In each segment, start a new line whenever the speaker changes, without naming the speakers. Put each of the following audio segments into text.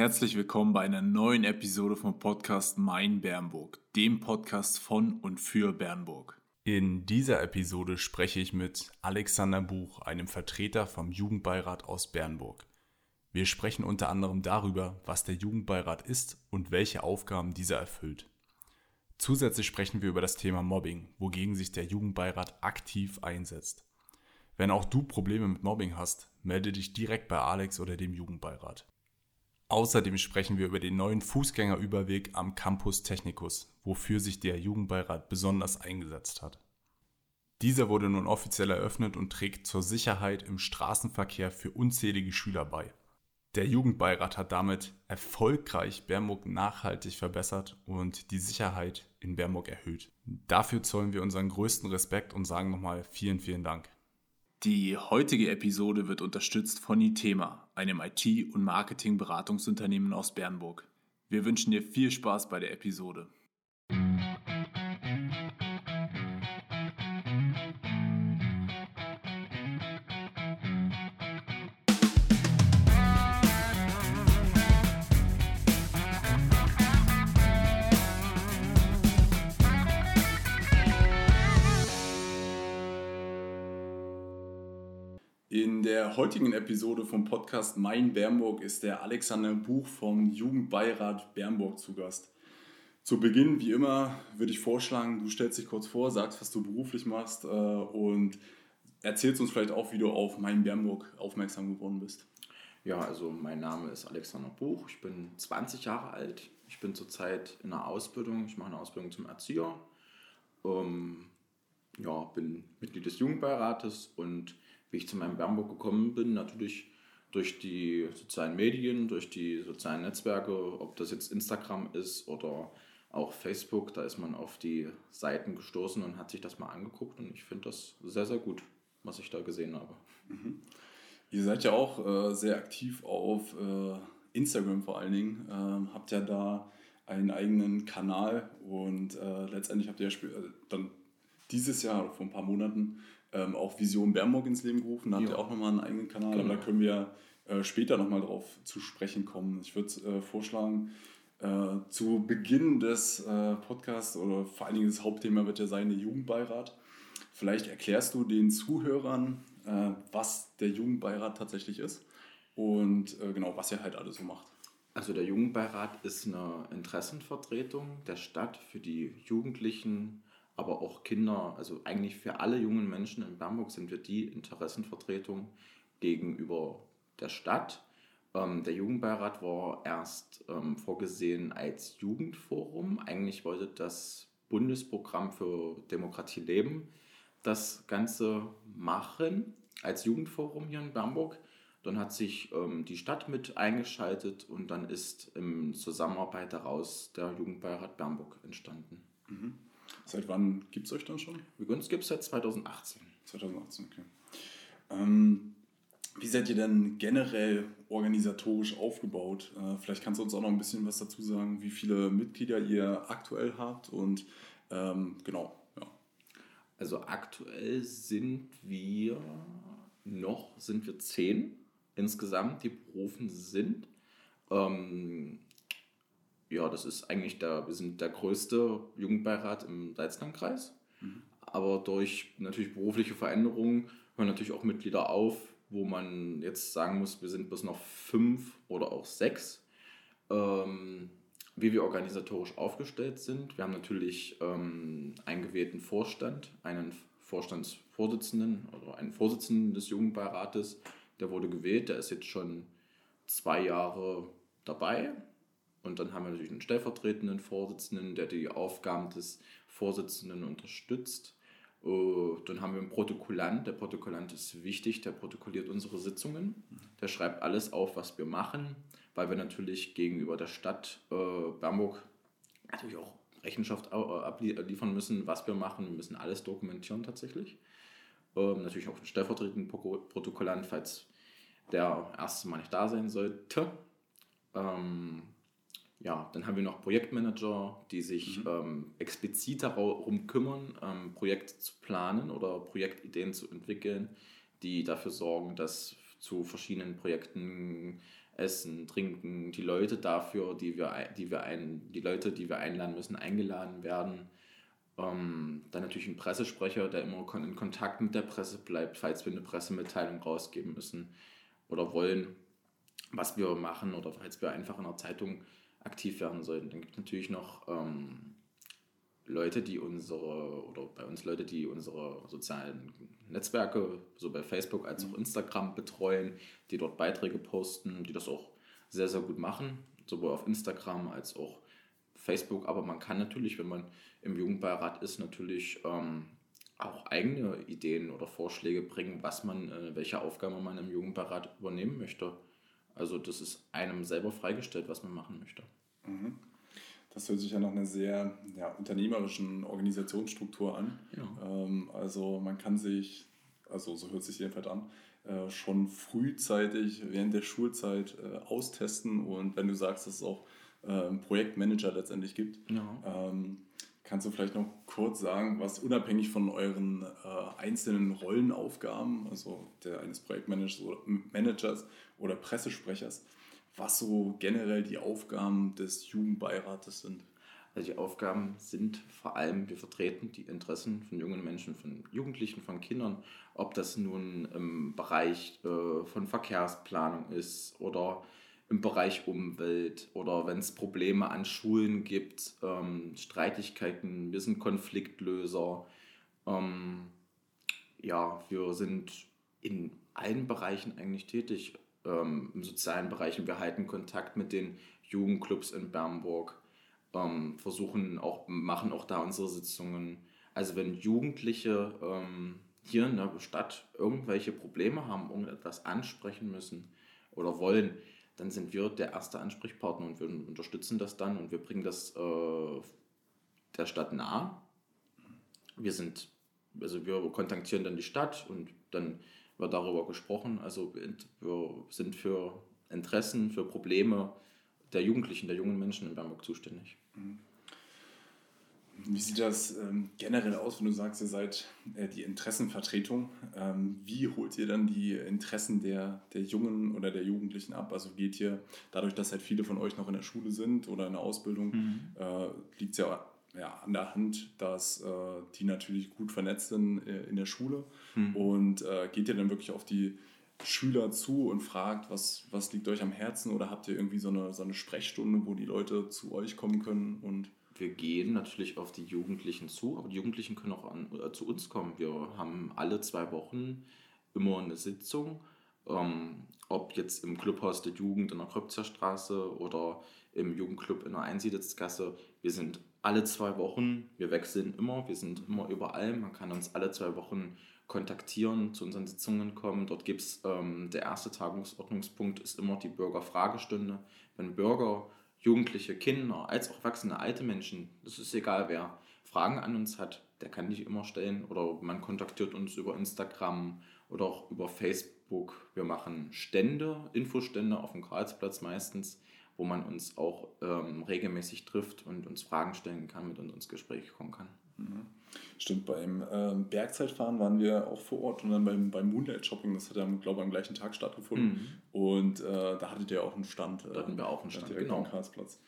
Herzlich willkommen bei einer neuen Episode vom Podcast Mein Bernburg, dem Podcast von und für Bernburg. In dieser Episode spreche ich mit Alexander Buch, einem Vertreter vom Jugendbeirat aus Bernburg. Wir sprechen unter anderem darüber, was der Jugendbeirat ist und welche Aufgaben dieser erfüllt. Zusätzlich sprechen wir über das Thema Mobbing, wogegen sich der Jugendbeirat aktiv einsetzt. Wenn auch du Probleme mit Mobbing hast, melde dich direkt bei Alex oder dem Jugendbeirat. Außerdem sprechen wir über den neuen Fußgängerüberweg am Campus Technicus, wofür sich der Jugendbeirat besonders eingesetzt hat. Dieser wurde nun offiziell eröffnet und trägt zur Sicherheit im Straßenverkehr für unzählige Schüler bei. Der Jugendbeirat hat damit erfolgreich Bernburg nachhaltig verbessert und die Sicherheit in Bernburg erhöht. Dafür zollen wir unseren größten Respekt und sagen nochmal vielen, vielen Dank. Die heutige Episode wird unterstützt von Itema, einem IT- und Marketingberatungsunternehmen aus Bernburg. Wir wünschen dir viel Spaß bei der Episode. In der heutigen Episode vom Podcast Mein Bernburg ist der Alexander Buch vom Jugendbeirat Bernburg zu Gast. Zu Beginn, wie immer, würde ich vorschlagen, du stellst dich kurz vor, sagst, was du beruflich machst äh, und erzählst uns vielleicht auch, wie du auf Mein Bernburg aufmerksam geworden bist.
Ja, also mein Name ist Alexander Buch, ich bin 20 Jahre alt, ich bin zurzeit in der Ausbildung, ich mache eine Ausbildung zum Erzieher, ähm, ja, bin Mitglied des Jugendbeirates und wie ich zu meinem Bernburg gekommen bin, natürlich durch die sozialen Medien, durch die sozialen Netzwerke, ob das jetzt Instagram ist oder auch Facebook, da ist man auf die Seiten gestoßen und hat sich das mal angeguckt und ich finde das sehr, sehr gut, was ich da gesehen habe.
Mhm. Ihr seid ja auch äh, sehr aktiv auf äh, Instagram vor allen Dingen, ähm, habt ja da einen eigenen Kanal und äh, letztendlich habt ihr ja äh, dann dieses Jahr, vor ein paar Monaten, ähm, auch Vision Bernburg ins Leben gerufen. Da habt ihr auch nochmal einen eigenen Kanal, genau. aber da können wir äh, später nochmal drauf zu sprechen kommen. Ich würde äh, vorschlagen, äh, zu Beginn des äh, Podcasts oder vor allen Dingen das Hauptthema wird ja sein, der Jugendbeirat. Vielleicht erklärst du den Zuhörern, äh, was der Jugendbeirat tatsächlich ist und äh, genau, was er halt alles so macht.
Also der Jugendbeirat ist eine Interessenvertretung der Stadt für die Jugendlichen aber auch Kinder, also eigentlich für alle jungen Menschen in Bernburg sind wir die Interessenvertretung gegenüber der Stadt. Ähm, der Jugendbeirat war erst ähm, vorgesehen als Jugendforum. Eigentlich wollte das Bundesprogramm für Demokratie leben das Ganze machen als Jugendforum hier in Bernburg. Dann hat sich ähm, die Stadt mit eingeschaltet und dann ist im Zusammenarbeit daraus der Jugendbeirat Bernburg entstanden.
Mhm. Seit wann gibt es euch dann schon?
Uns gibt es seit 2018.
2018, okay. Ähm, wie seid ihr denn generell organisatorisch aufgebaut? Äh, vielleicht kannst du uns auch noch ein bisschen was dazu sagen, wie viele Mitglieder ihr aktuell habt und ähm, genau, ja.
Also aktuell sind wir noch, sind wir zehn insgesamt, die berufen sind. Ähm, ja, das ist eigentlich der, wir sind der größte Jugendbeirat im Salzlandkreis. Mhm. Aber durch natürlich berufliche Veränderungen hören natürlich auch Mitglieder auf, wo man jetzt sagen muss, wir sind bis noch fünf oder auch sechs. Ähm, wie wir organisatorisch aufgestellt sind. Wir haben natürlich ähm, einen gewählten Vorstand, einen Vorstandsvorsitzenden oder einen Vorsitzenden des Jugendbeirates. Der wurde gewählt, der ist jetzt schon zwei Jahre dabei. Und dann haben wir natürlich einen stellvertretenden Vorsitzenden, der die Aufgaben des Vorsitzenden unterstützt. Äh, dann haben wir einen Protokollant. Der Protokollant ist wichtig, der protokolliert unsere Sitzungen. Der schreibt alles auf, was wir machen, weil wir natürlich gegenüber der Stadt äh, Bernburg natürlich auch Rechenschaft abliefern müssen, was wir machen. Wir müssen alles dokumentieren tatsächlich. Ähm, natürlich auch einen stellvertretenden Protokollant, falls der erste Mal nicht da sein sollte. Ähm, ja, dann haben wir noch Projektmanager, die sich mhm. ähm, explizit darum kümmern, ähm, Projekte zu planen oder Projektideen zu entwickeln, die dafür sorgen, dass zu verschiedenen Projekten Essen, Trinken, die Leute dafür, die wir, die wir ein, die Leute, die wir einladen müssen, eingeladen werden. Ähm, dann natürlich ein Pressesprecher, der immer in Kontakt mit der Presse bleibt, falls wir eine Pressemitteilung rausgeben müssen oder wollen, was wir machen oder falls wir einfach in der Zeitung aktiv werden sollten. Dann gibt es natürlich noch ähm, Leute, die unsere, oder bei uns Leute, die unsere sozialen Netzwerke, so bei Facebook als auch Instagram betreuen, die dort Beiträge posten, die das auch sehr, sehr gut machen, sowohl auf Instagram als auch Facebook. Aber man kann natürlich, wenn man im Jugendbeirat ist, natürlich ähm, auch eigene Ideen oder Vorschläge bringen, was man, äh, welche Aufgabe man im Jugendbeirat übernehmen möchte. Also das ist einem selber freigestellt, was man machen möchte.
Mhm. Das hört sich ja nach einer sehr ja, unternehmerischen Organisationsstruktur an. Ja. Ähm, also man kann sich, also so hört sich jedenfalls an, äh, schon frühzeitig während der Schulzeit äh, austesten und wenn du sagst, dass es auch äh, einen Projektmanager letztendlich gibt, ja. ähm, kannst du vielleicht noch kurz sagen, was unabhängig von euren äh, einzelnen Rollenaufgaben, also der eines Projektmanagers oder, Pressesprechers, was so generell die Aufgaben des Jugendbeirates sind.
Also die Aufgaben sind vor allem, wir vertreten die Interessen von jungen Menschen, von Jugendlichen, von Kindern, ob das nun im Bereich äh, von Verkehrsplanung ist oder im Bereich Umwelt oder wenn es Probleme an Schulen gibt, ähm, Streitigkeiten, wir sind Konfliktlöser. Ähm, ja, wir sind in allen Bereichen eigentlich tätig ähm, im sozialen Bereich wir halten Kontakt mit den Jugendclubs in Bernburg, ähm, versuchen auch, machen auch da unsere Sitzungen. Also wenn Jugendliche ähm, hier in der Stadt irgendwelche Probleme haben, irgendetwas ansprechen müssen oder wollen, dann sind wir der erste Ansprechpartner und wir unterstützen das dann und wir bringen das äh, der Stadt nahe. Wir sind, also wir kontaktieren dann die Stadt und dann wird darüber gesprochen. Also wir sind für Interessen, für Probleme der Jugendlichen, der jungen Menschen in Bernburg zuständig. Mhm.
Wie sieht das ähm, generell aus, wenn du sagst, ihr seid äh, die Interessenvertretung? Ähm, wie holt ihr dann die Interessen der, der Jungen oder der Jugendlichen ab? Also geht ihr, dadurch, dass halt viele von euch noch in der Schule sind oder in der Ausbildung, mhm. äh, liegt es ja ja, an der Hand, dass äh, die natürlich gut vernetzt sind äh, in der Schule mhm. und äh, geht ihr dann wirklich auf die Schüler zu und fragt, was, was liegt euch am Herzen oder habt ihr irgendwie so eine, so eine Sprechstunde, wo die Leute zu euch kommen können und
wir gehen natürlich auf die Jugendlichen zu, aber die Jugendlichen können auch an, äh, zu uns kommen. Wir haben alle zwei Wochen immer eine Sitzung, ähm, ob jetzt im Clubhaus der Jugend in der Kröpzer Straße oder im Jugendclub in der Einsiedelskasse. Wir sind alle zwei Wochen, wir wechseln immer, wir sind immer überall. Man kann uns alle zwei Wochen kontaktieren, zu unseren Sitzungen kommen. Dort gibt es, ähm, der erste Tagungsordnungspunkt ist immer die Bürgerfragestunde. Wenn Bürger, Jugendliche, Kinder, als auch erwachsene, alte Menschen, das ist egal wer, Fragen an uns hat, der kann die immer stellen oder man kontaktiert uns über Instagram oder auch über Facebook. Wir machen Stände, Infostände auf dem Karlsplatz meistens wo man uns auch ähm, regelmäßig trifft und uns Fragen stellen kann, mit uns ins Gespräch kommen kann.
Mhm. Stimmt, beim ähm, Bergzeitfahren waren wir auch vor Ort und dann beim, beim Moonlight Shopping, das hat ja, glaube ich, am gleichen Tag stattgefunden. Mhm. Und äh, da hattet ihr auch einen Stand.
Da hatten wir auch einen Stand, genau.
Karlsplatz.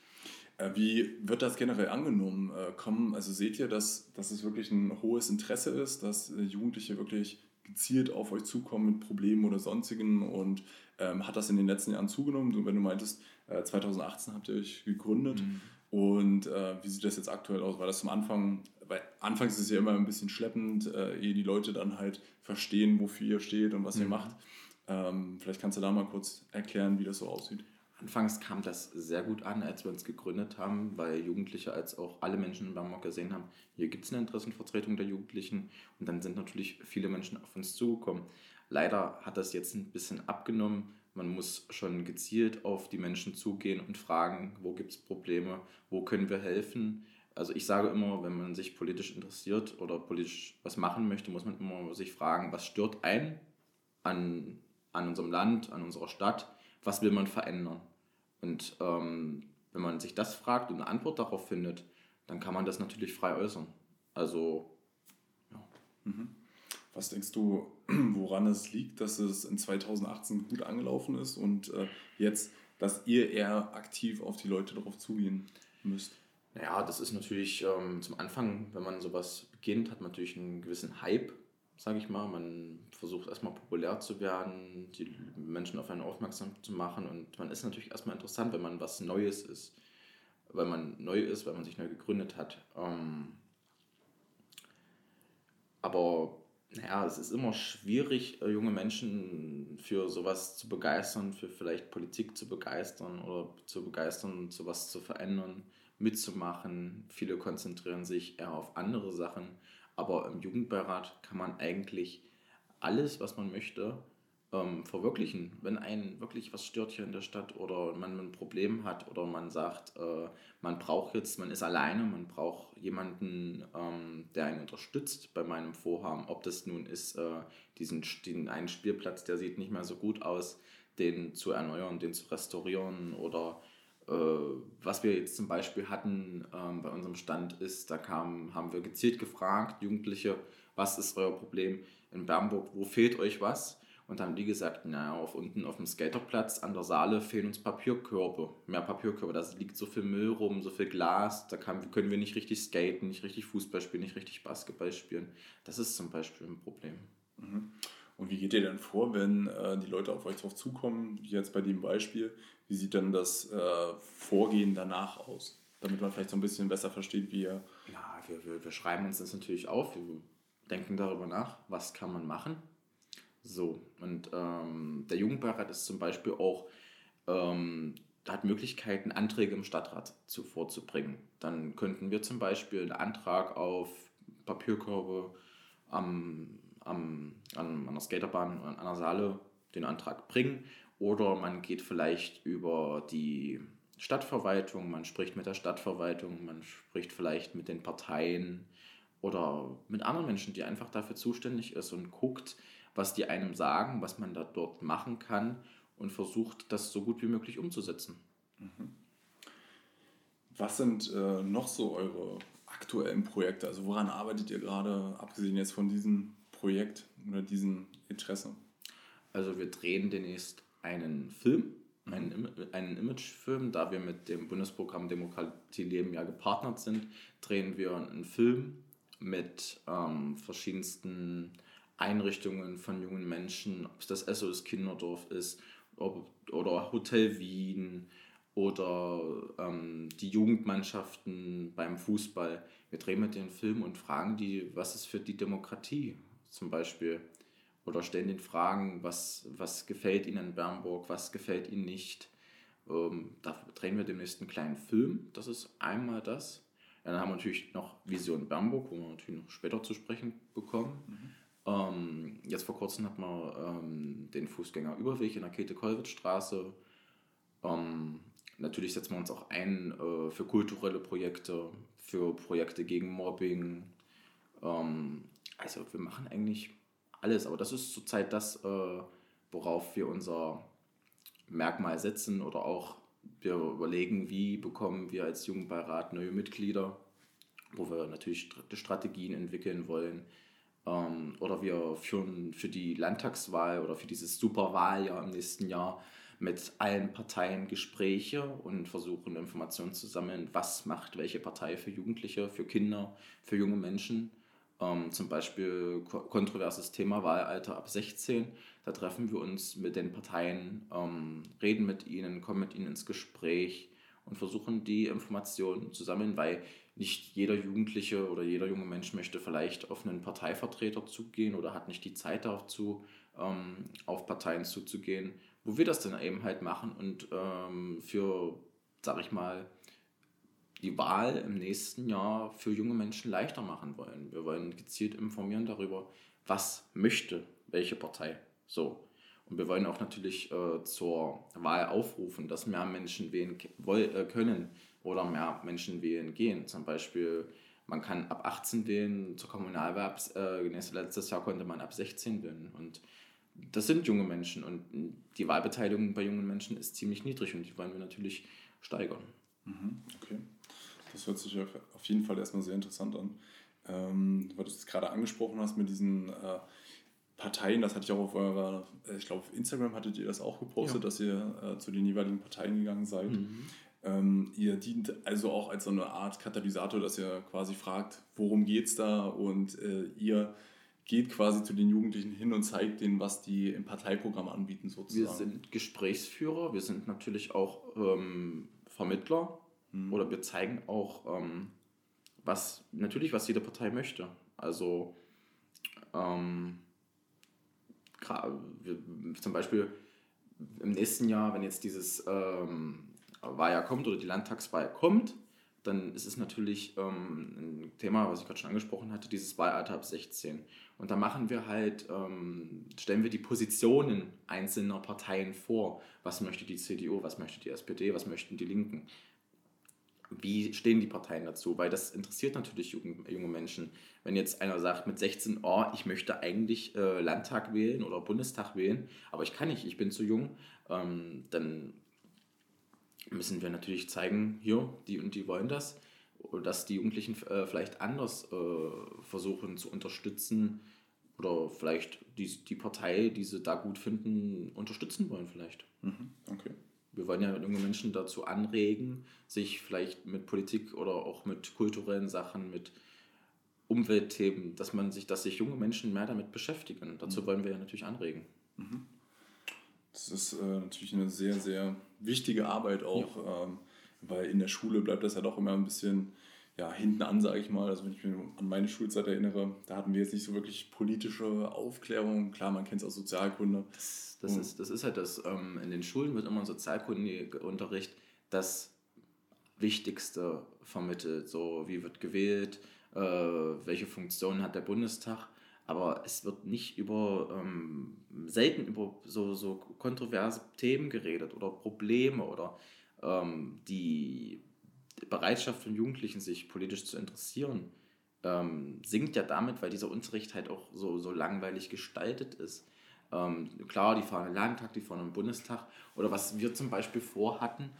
Äh, wie wird das generell angenommen? Äh, kommen, also seht ihr, dass, dass es wirklich ein hohes Interesse ist, dass äh, Jugendliche wirklich gezielt auf euch zukommen mit Problemen oder sonstigen und ähm, hat das in den letzten Jahren zugenommen? Wenn du meintest, äh, 2018 habt ihr euch gegründet mhm. Und äh, wie sieht das jetzt aktuell aus? War das am Anfang, weil anfangs ist es ja immer ein bisschen schleppend, äh, ehe die Leute dann halt verstehen, wofür ihr steht und was mhm. ihr macht. Ähm, vielleicht kannst du da mal kurz erklären, wie das so aussieht.
Anfangs kam das sehr gut an, als wir uns gegründet haben, weil Jugendliche als auch alle Menschen in Bangkok gesehen haben, hier gibt es eine Interessenvertretung der Jugendlichen und dann sind natürlich viele Menschen auf uns zugekommen. Leider hat das jetzt ein bisschen abgenommen. Man muss schon gezielt auf die Menschen zugehen und fragen, wo gibt es Probleme, wo können wir helfen. Also ich sage immer, wenn man sich politisch interessiert oder politisch was machen möchte, muss man immer sich fragen, was stört ein an, an unserem Land, an unserer Stadt, was will man verändern. Und ähm, wenn man sich das fragt und eine Antwort darauf findet, dann kann man das natürlich frei äußern. Also,
ja. Mhm. Was denkst du, woran es liegt, dass es in 2018 gut angelaufen ist und äh, jetzt dass ihr eher aktiv auf die Leute darauf zugehen müsst?
Naja, das ist natürlich ähm, zum Anfang, wenn man sowas beginnt, hat man natürlich einen gewissen Hype, sage ich mal. Man versucht erstmal populär zu werden, die Menschen auf einen aufmerksam zu machen und man ist natürlich erstmal interessant, wenn man was Neues ist, weil man neu ist, weil man sich neu gegründet hat. Ähm, aber naja, es ist immer schwierig, äh, junge Menschen für sowas zu begeistern, für vielleicht Politik zu begeistern oder zu begeistern, sowas zu verändern, mitzumachen. Viele konzentrieren sich eher auf andere Sachen, aber im Jugendbeirat kann man eigentlich alles, was man möchte, ähm, verwirklichen. Wenn einen wirklich was stört hier in der Stadt oder man ein Problem hat oder man sagt, äh, man braucht jetzt, man ist alleine, man braucht jemanden, ähm, der einen unterstützt bei meinem Vorhaben. Ob das nun ist, äh, diesen, den einen Spielplatz, der sieht nicht mehr so gut aus, den zu erneuern, den zu restaurieren oder äh, was wir jetzt zum Beispiel hatten ähm, bei unserem Stand ist, da kam, haben wir gezielt gefragt, Jugendliche, was ist euer Problem in Bernburg, wo fehlt euch was? Und haben die gesagt, naja, auf unten auf dem Skaterplatz an der Saale fehlen uns Papierkörbe, mehr Papierkörbe, da liegt so viel Müll rum, so viel Glas, da kann, können wir nicht richtig skaten, nicht richtig Fußball spielen, nicht richtig Basketball spielen. Das ist zum Beispiel ein Problem.
Mhm. Und wie geht ihr denn vor, wenn äh, die Leute auf euch drauf zukommen, wie jetzt bei dem Beispiel? Wie sieht dann das äh, Vorgehen danach aus? Damit man vielleicht so ein bisschen besser versteht, wie ihr.
Ja, wir, wir, wir schreiben uns das natürlich auf, wir denken darüber nach, was kann man machen so, und ähm, der Jugendbeirat ist zum Beispiel auch, ähm, hat Möglichkeiten, Anträge im Stadtrat zu, vorzubringen. Dann könnten wir zum Beispiel einen Antrag auf Papierkörbe am, am, an, an der Skaterbahn oder an der Saale den Antrag bringen. Oder man geht vielleicht über die Stadtverwaltung, man spricht mit der Stadtverwaltung, man spricht vielleicht mit den Parteien oder mit anderen Menschen, die einfach dafür zuständig ist und guckt, was die einem sagen, was man da dort machen kann und versucht, das so gut wie möglich umzusetzen. Mhm.
Was sind äh, noch so eure aktuellen Projekte? Also woran arbeitet ihr gerade, abgesehen jetzt von diesem Projekt oder diesem Interesse?
Also wir drehen demnächst einen Film, mhm. einen, einen Imagefilm, da wir mit dem Bundesprogramm Demokratie leben ja gepartnert sind, drehen wir einen Film mit ähm, verschiedensten Einrichtungen von jungen Menschen, ob es das SOS Kinderdorf ist ob, oder Hotel Wien oder ähm, die Jugendmannschaften beim Fußball. Wir drehen mit den Film und fragen die, was ist für die Demokratie zum Beispiel. Oder stellen den Fragen, was, was gefällt ihnen in Bernburg, was gefällt ihnen nicht. Ähm, da drehen wir demnächst einen kleinen Film. Das ist einmal das. Dann haben wir natürlich noch Vision Bernburg, wo wir natürlich noch später zu sprechen bekommen. Mhm. Ähm, jetzt vor kurzem hat man ähm, den Fußgängerüberweg in der Käthe-Kollwitz-Straße. Ähm, natürlich setzen wir uns auch ein äh, für kulturelle Projekte, für Projekte gegen Mobbing. Ähm, also wir machen eigentlich alles, aber das ist zurzeit das, äh, worauf wir unser Merkmal setzen oder auch wir überlegen, wie bekommen wir als Jugendbeirat neue Mitglieder, wo wir natürlich Strategien entwickeln wollen, ähm, oder wir führen für die Landtagswahl oder für dieses Superwahljahr im nächsten Jahr mit allen Parteien Gespräche und versuchen Informationen zu sammeln, was macht welche Partei für Jugendliche, für Kinder, für junge Menschen. Ähm, zum Beispiel kontroverses Thema Wahlalter ab 16. Da treffen wir uns mit den Parteien, ähm, reden mit ihnen, kommen mit ihnen ins Gespräch und versuchen die Informationen zu sammeln, weil nicht jeder Jugendliche oder jeder junge Mensch möchte vielleicht auf einen Parteivertreter zugehen oder hat nicht die Zeit dazu, ähm, auf Parteien zuzugehen, wo wir das dann eben halt machen und ähm, für, sag ich mal, die Wahl im nächsten Jahr für junge Menschen leichter machen wollen. Wir wollen gezielt informieren darüber, was möchte welche Partei. So. Und wir wollen auch natürlich äh, zur Wahl aufrufen, dass mehr Menschen wählen äh, können oder mehr Menschen wählen gehen. Zum Beispiel, man kann ab 18 wählen, zur Kommunalwahl, äh, letztes Jahr konnte man ab 16 wählen. Und das sind junge Menschen und die Wahlbeteiligung bei jungen Menschen ist ziemlich niedrig und die wollen wir natürlich steigern.
Mhm, okay, das hört sich auf jeden Fall erstmal sehr interessant an. Ähm, weil du es gerade angesprochen hast mit diesen äh, Parteien, das hatte ich auch auf eurer, äh, ich glaube auf Instagram hattet ihr das auch gepostet, ja. dass ihr äh, zu den jeweiligen Parteien gegangen seid. Mhm. Ähm, ihr dient also auch als so eine Art Katalysator, dass ihr quasi fragt, worum geht es da und äh, ihr geht quasi zu den Jugendlichen hin und zeigt denen, was die im Parteiprogramm anbieten sozusagen.
Wir sind Gesprächsführer, wir sind natürlich auch ähm, Vermittler mhm. oder wir zeigen auch, ähm, was natürlich, was jede Partei möchte. Also ähm, zum Beispiel im nächsten Jahr, wenn jetzt dieses ähm, Wahljahr kommt oder die Landtagswahl kommt, dann ist es natürlich ähm, ein Thema, was ich gerade schon angesprochen hatte, dieses Wahlalter ab 16. Und da machen wir halt, ähm, stellen wir die Positionen einzelner Parteien vor. Was möchte die CDU, was möchte die SPD, was möchten die Linken? Wie stehen die Parteien dazu? Weil das interessiert natürlich junge, junge Menschen. Wenn jetzt einer sagt mit 16, oh, ich möchte eigentlich äh, Landtag wählen oder Bundestag wählen, aber ich kann nicht, ich bin zu jung, ähm, dann müssen wir natürlich zeigen, hier, die und die wollen das, dass die Jugendlichen äh, vielleicht anders äh, versuchen zu unterstützen oder vielleicht die, die Partei, die sie da gut finden, unterstützen wollen vielleicht. Mhm, okay. Wir wollen ja junge Menschen dazu anregen, sich vielleicht mit Politik oder auch mit kulturellen Sachen, mit Umweltthemen, dass man sich, dass sich junge Menschen mehr damit beschäftigen. Dazu mhm. wollen wir ja natürlich anregen. Mhm.
Das ist äh, natürlich eine sehr, sehr wichtige Arbeit auch, ja. ähm, weil in der Schule bleibt das ja doch immer ein bisschen ja, hinten an, sage ich mal. Also wenn ich mich an meine Schulzeit erinnere, da hatten wir jetzt nicht so wirklich politische Aufklärung. Klar, man kennt es aus Sozialkunde.
Das, das ist, das ist halt das, ähm, in den Schulen wird immer Sozialkundeunterricht das Wichtigste vermittelt. So, wie wird gewählt, äh, welche Funktion hat der Bundestag aber es wird nicht über, ähm, selten über so, so kontroverse Themen geredet oder Probleme oder ähm, die Bereitschaft von Jugendlichen, sich politisch zu interessieren, ähm, sinkt ja damit, weil dieser Unterricht halt auch so, so langweilig gestaltet ist. Ähm, klar, die fahren einen Landtag, die fahren einen Bundestag oder was wir zum Beispiel vorhatten,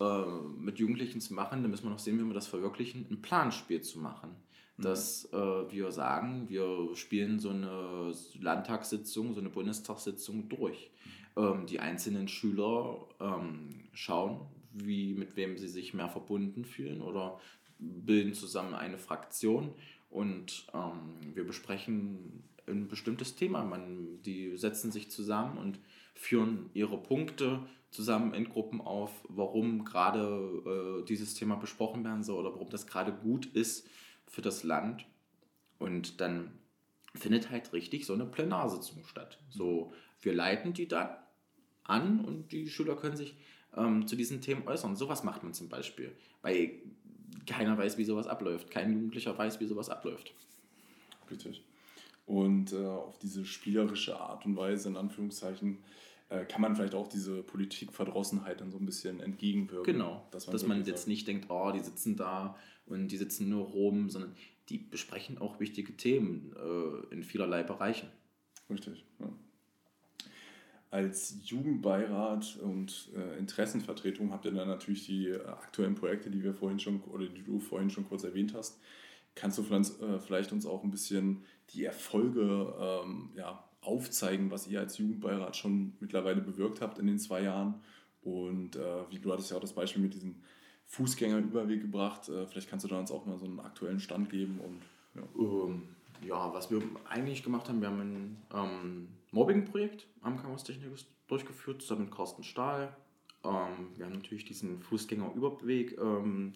äh, mit Jugendlichen zu machen, da müssen wir noch sehen, wie wir das verwirklichen, ein Planspiel zu machen dass äh, wir sagen, wir spielen so eine Landtagssitzung, so eine Bundestagssitzung durch. Ähm, die einzelnen Schüler ähm, schauen, wie, mit wem sie sich mehr verbunden fühlen oder bilden zusammen eine Fraktion und ähm, wir besprechen ein bestimmtes Thema. Man, die setzen sich zusammen und führen ihre Punkte zusammen in Gruppen auf, warum gerade äh, dieses Thema besprochen werden soll oder warum das gerade gut ist, für das Land. Und dann findet halt richtig so eine Plenarsitzung statt. So, wir leiten die dann an und die Schüler können sich ähm, zu diesen Themen äußern. Sowas macht man zum Beispiel, weil keiner weiß, wie sowas abläuft. Kein Jugendlicher weiß, wie sowas abläuft.
Richtig. Und äh, auf diese spielerische Art und Weise, in Anführungszeichen, kann man vielleicht auch diese Politikverdrossenheit dann so ein bisschen entgegenwirken.
Genau, dass man, dass man jetzt nicht denkt, oh, die sitzen da und die sitzen nur rum, sondern die besprechen auch wichtige Themen äh, in vielerlei Bereichen.
Richtig. Ja. Als Jugendbeirat und äh, Interessenvertretung habt ihr dann natürlich die äh, aktuellen Projekte, die wir vorhin schon oder die du vorhin schon kurz erwähnt hast. Kannst du vielleicht, äh, vielleicht uns auch ein bisschen die Erfolge ähm, ja, aufzeigen, was ihr als Jugendbeirat schon mittlerweile bewirkt habt in den zwei Jahren? Und äh, wie du hattest ja auch das Beispiel mit diesem Fußgängerüberweg gebracht. Äh, vielleicht kannst du da uns auch mal so einen aktuellen Stand geben. Und,
ja. Ähm, ja was wir eigentlich gemacht haben, wir haben ein ähm, Mobbing-Projekt am Campus Technikus durchgeführt, zusammen mit Carsten Stahl. Ähm, wir haben natürlich diesen Fußgängerüberweg ähm,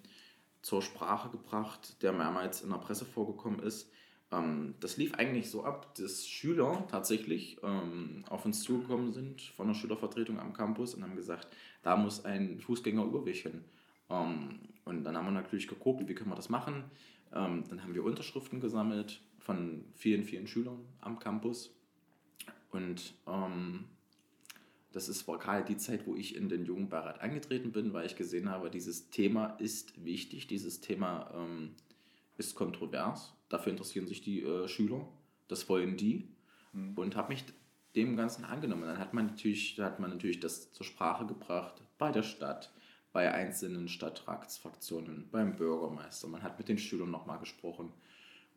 zur Sprache gebracht, der mehrmals in der Presse vorgekommen ist. Ähm, das lief eigentlich so ab, dass Schüler tatsächlich ähm, auf uns zugekommen sind von der Schülervertretung am Campus und haben gesagt, da muss ein Fußgängerüberweg hin. Ähm, und dann haben wir natürlich geguckt, wie können wir das machen. Ähm, dann haben wir Unterschriften gesammelt von vielen, vielen Schülern am Campus. Und ähm, das ist, war gerade die Zeit, wo ich in den Jugendbeirat angetreten bin, weil ich gesehen habe, dieses Thema ist wichtig, dieses Thema ähm, ist kontrovers. Dafür interessieren sich die äh, Schüler, das wollen die. Mhm. Und habe mich dem Ganzen angenommen. Dann hat man natürlich, hat man natürlich das zur Sprache gebracht bei der Stadt, bei einzelnen Stadtratsfraktionen, beim Bürgermeister. Man hat mit den Schülern nochmal gesprochen.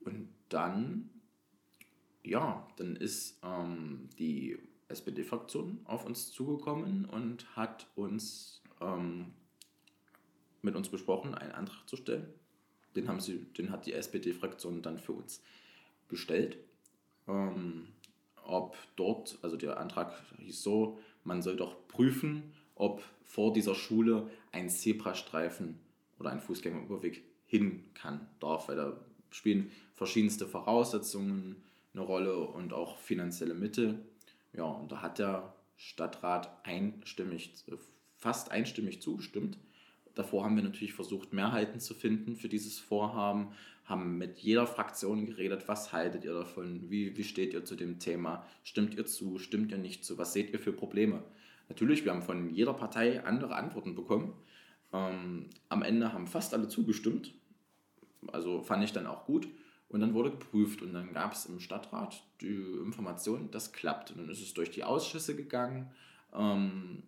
Und dann ja, dann ist ähm, die SPD-Fraktion auf uns zugekommen und hat uns ähm, mit uns besprochen, einen Antrag zu stellen. Den, haben sie, den hat die SPD-Fraktion dann für uns gestellt. Ähm, ob dort, also der Antrag hieß so, man soll doch prüfen, ob vor dieser Schule ein Zebrastreifen oder ein Fußgängerüberweg hin kann, darf, weil da spielen verschiedenste Voraussetzungen eine Rolle und auch finanzielle Mittel. Ja, und da hat der Stadtrat einstimmig, fast einstimmig zugestimmt. Davor haben wir natürlich versucht, Mehrheiten zu finden für dieses Vorhaben, haben mit jeder Fraktion geredet, was haltet ihr davon, wie, wie steht ihr zu dem Thema, stimmt ihr zu, stimmt ihr nicht zu, was seht ihr für Probleme. Natürlich, wir haben von jeder Partei andere Antworten bekommen. Ähm, am Ende haben fast alle zugestimmt, also fand ich dann auch gut. Und dann wurde geprüft und dann gab es im Stadtrat die Information, das klappt. Und dann ist es durch die Ausschüsse gegangen. Ähm,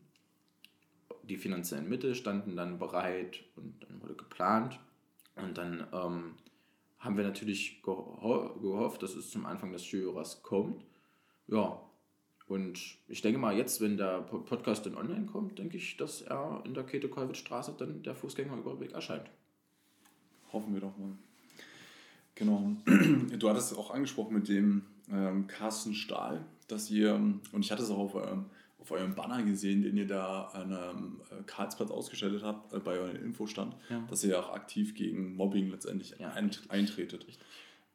die finanziellen Mittel standen dann bereit und dann wurde geplant. Und dann ähm, haben wir natürlich geho gehofft, dass es zum Anfang des Schuljahres kommt. Ja, und ich denke mal, jetzt, wenn der Podcast dann online kommt, denke ich, dass er in der Käthe-Kollwitz-Straße dann der Fußgängerüberweg erscheint.
Hoffen wir doch mal. Genau. Du hattest auch angesprochen mit dem ähm, Carsten Stahl, dass ihr, und ich hatte es auch auf eurem, auf eurem Banner gesehen, den ihr da an einem äh, Karlsplatz ausgestellt habt, äh, bei eurem Infostand, ja. dass ihr auch aktiv gegen Mobbing letztendlich ja, eintretet.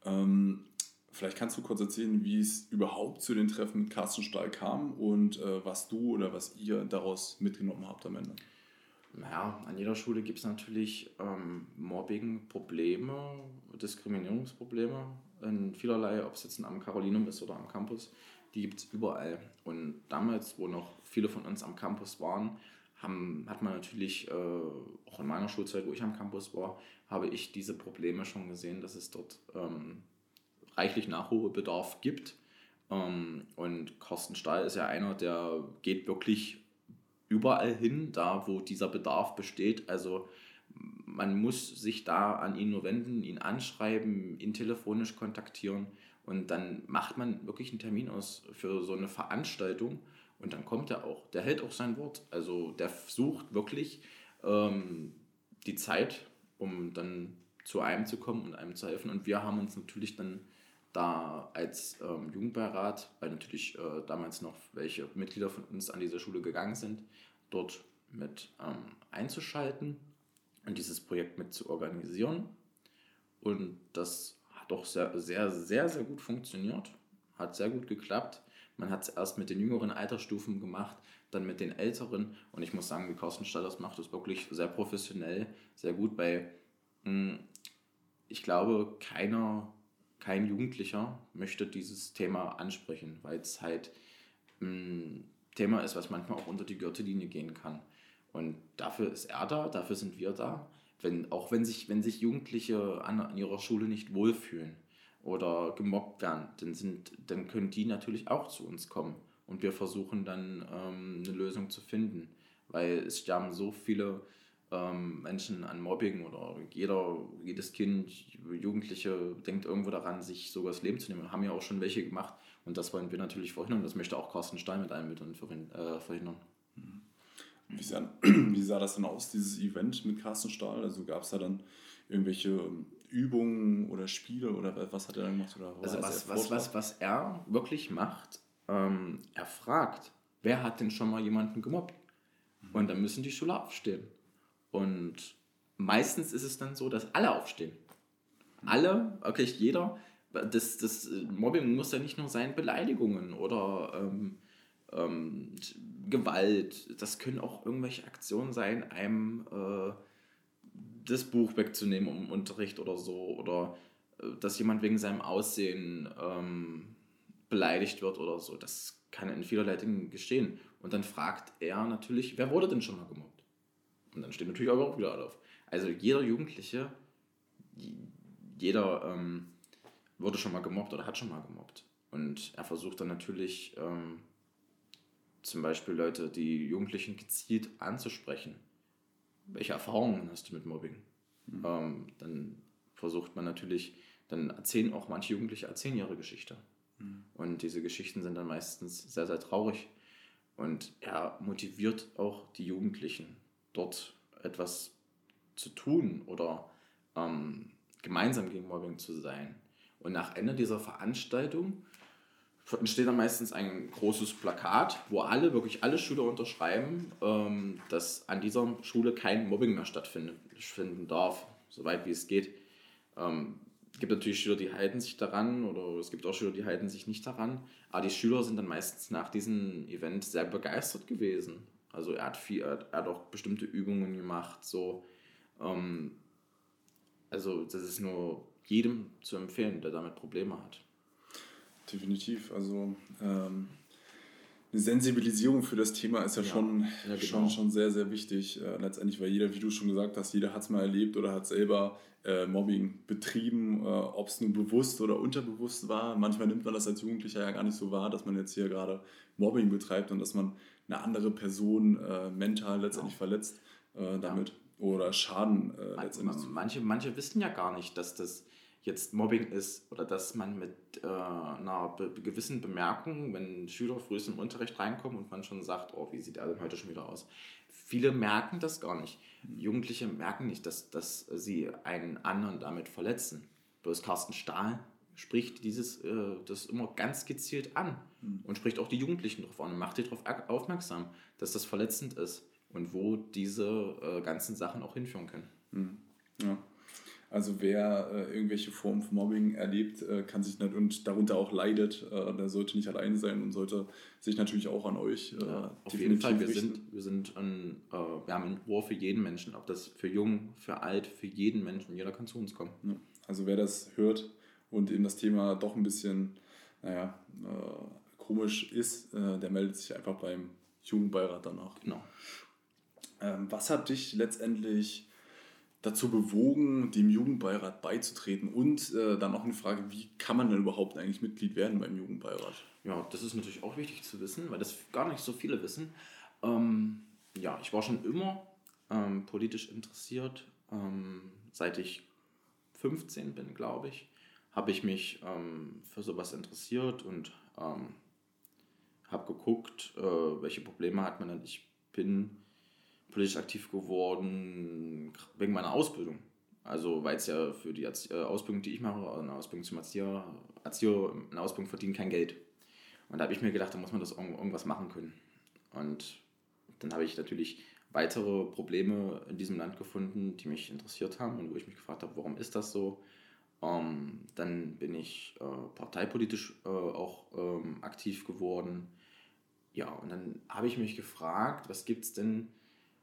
Ähm, vielleicht kannst du kurz erzählen, wie es überhaupt zu den Treffen mit Carsten Stahl kam und äh, was du oder was ihr daraus mitgenommen habt am Ende.
Naja, an jeder Schule gibt es natürlich ähm, Mobbing-Probleme, Diskriminierungsprobleme in vielerlei, ob es jetzt am Carolinum ist oder am Campus, die gibt es überall. Und damals, wo noch viele von uns am Campus waren, haben, hat man natürlich, äh, auch in meiner Schulzeit, wo ich am Campus war, habe ich diese Probleme schon gesehen, dass es dort ähm, reichlich Nachholbedarf gibt. Ähm, und Carsten Stahl ist ja einer, der geht wirklich überall hin, da wo dieser Bedarf besteht. Also man muss sich da an ihn nur wenden, ihn anschreiben, ihn telefonisch kontaktieren und dann macht man wirklich einen Termin aus für so eine Veranstaltung und dann kommt er auch. Der hält auch sein Wort. Also der sucht wirklich ähm, die Zeit, um dann zu einem zu kommen und einem zu helfen. Und wir haben uns natürlich dann da als ähm, Jugendbeirat, weil natürlich äh, damals noch welche Mitglieder von uns an diese Schule gegangen sind, dort mit ähm, einzuschalten und dieses Projekt mit zu organisieren. Und das doch sehr, sehr, sehr, sehr gut funktioniert. Hat sehr gut geklappt. Man hat es erst mit den jüngeren Altersstufen gemacht, dann mit den älteren. Und ich muss sagen, wie Carsten Stall das macht, ist wirklich sehr professionell, sehr gut. Bei, hm, ich glaube, keiner, kein Jugendlicher möchte dieses Thema ansprechen, weil es halt mh, hm, Thema ist, was manchmal auch unter die Gürtellinie gehen kann. Und dafür ist er da, dafür sind wir da. Wenn, auch wenn sich, wenn sich Jugendliche an, an ihrer Schule nicht wohlfühlen oder gemobbt werden, dann, sind, dann können die natürlich auch zu uns kommen. Und wir versuchen dann ähm, eine Lösung zu finden. Weil es sterben so viele ähm, Menschen an Mobbing oder jeder, jedes Kind, Jugendliche denkt irgendwo daran, sich sogar das Leben zu nehmen. Haben ja auch schon welche gemacht, und das wollen wir natürlich verhindern. Das möchte auch Carsten Stein mit allen Mitteln äh, verhindern.
Mhm. Wie sah, wie sah das denn aus, dieses Event mit Carsten Stahl? Also gab es da dann irgendwelche ähm, Übungen oder Spiele oder was hat er dann gemacht? Oder
also was, was, was, was er wirklich macht, ähm, er fragt, wer hat denn schon mal jemanden gemobbt? Mhm. Und dann müssen die Schüler aufstehen. Und meistens ist es dann so, dass alle aufstehen. Alle, wirklich jeder das, das äh, Mobbing muss ja nicht nur sein Beleidigungen oder ähm, ähm, Gewalt. Das können auch irgendwelche Aktionen sein, einem äh, das Buch wegzunehmen im Unterricht oder so. Oder äh, dass jemand wegen seinem Aussehen ähm, beleidigt wird oder so. Das kann in vielerlei Dingen geschehen. Und dann fragt er natürlich, wer wurde denn schon mal gemobbt? Und dann steht natürlich auch wieder auf. Also jeder Jugendliche, jeder ähm, wurde schon mal gemobbt oder hat schon mal gemobbt. Und er versucht dann natürlich ähm, zum Beispiel Leute, die Jugendlichen gezielt anzusprechen. Welche Erfahrungen hast du mit Mobbing? Mhm. Ähm, dann versucht man natürlich, dann erzählen auch manche Jugendliche erzählen ihre Geschichte. Mhm. Und diese Geschichten sind dann meistens sehr, sehr traurig. Und er motiviert auch die Jugendlichen, dort etwas zu tun oder ähm, gemeinsam gegen Mobbing zu sein. Und nach Ende dieser Veranstaltung entsteht dann meistens ein großes Plakat, wo alle, wirklich alle Schüler unterschreiben, ähm, dass an dieser Schule kein Mobbing mehr stattfinden darf, soweit wie es geht. Ähm, es gibt natürlich Schüler, die halten sich daran oder es gibt auch Schüler, die halten sich nicht daran. Aber die Schüler sind dann meistens nach diesem Event sehr begeistert gewesen. Also er hat, viel, er hat auch bestimmte Übungen gemacht. So. Ähm, also das ist nur jedem zu empfehlen, der damit Probleme hat.
Definitiv. Also ähm, eine Sensibilisierung für das Thema ist ja, ja schon, ja, genau. schon, schon sehr, sehr wichtig. Äh, letztendlich, weil jeder, wie du schon gesagt hast, jeder hat es mal erlebt oder hat selber äh, Mobbing betrieben, äh, ob es nun bewusst oder unterbewusst war. Manchmal nimmt man das als Jugendlicher ja gar nicht so wahr, dass man jetzt hier gerade Mobbing betreibt und dass man eine andere Person äh, mental letztendlich ja. verletzt äh, damit. Oder Schaden
äh, letztendlich. Manche, manche wissen ja gar nicht, dass das jetzt Mobbing ist oder dass man mit äh, einer be gewissen Bemerkung, wenn Schüler früh im Unterricht reinkommen und man schon sagt, oh, wie sieht er denn heute schon wieder aus? Viele merken das gar nicht. Jugendliche merken nicht, dass, dass sie einen anderen damit verletzen. Bloß Carsten Stahl spricht dieses, äh, das immer ganz gezielt an mhm. und spricht auch die Jugendlichen darauf an und macht die darauf aufmerksam, dass das verletzend ist und wo diese äh, ganzen Sachen auch hinführen können. Mhm.
Ja. Also wer äh, irgendwelche Formen von Mobbing erlebt, äh, kann sich nicht und darunter auch leidet, äh, der sollte nicht alleine sein und sollte sich natürlich auch an euch äh, ja,
auf jeden Fall. Wir richten. sind, wir sind ein, äh, wir haben ein Ohr für jeden Menschen, ob das für jung, für alt, für jeden Menschen. Jeder kann zu uns kommen.
Ja. Also wer das hört und eben das Thema doch ein bisschen, naja, äh, komisch ist, der meldet sich einfach beim Jugendbeirat danach. Genau. Ähm, was hat dich letztendlich dazu bewogen, dem Jugendbeirat beizutreten? Und äh, dann auch eine Frage, wie kann man denn überhaupt eigentlich Mitglied werden beim Jugendbeirat?
Ja, das ist natürlich auch wichtig zu wissen, weil das gar nicht so viele wissen. Ähm, ja, ich war schon immer ähm, politisch interessiert. Ähm, seit ich 15 bin, glaube ich, habe ich mich ähm, für sowas interessiert und ähm, habe geguckt, äh, welche Probleme hat man. Ich bin politisch aktiv geworden wegen meiner Ausbildung. Also, weil es ja für die äh, Ausbildung, die ich mache, eine Ausbildung zum Erzieher, Erzieher eine Ausbildung verdient kein Geld. Und da habe ich mir gedacht, da muss man das irgendwas machen können. Und dann habe ich natürlich weitere Probleme in diesem Land gefunden, die mich interessiert haben und wo ich mich gefragt habe, warum ist das so? Ähm, dann bin ich äh, parteipolitisch äh, auch ähm, aktiv geworden. Ja, und dann habe ich mich gefragt, was gibt es denn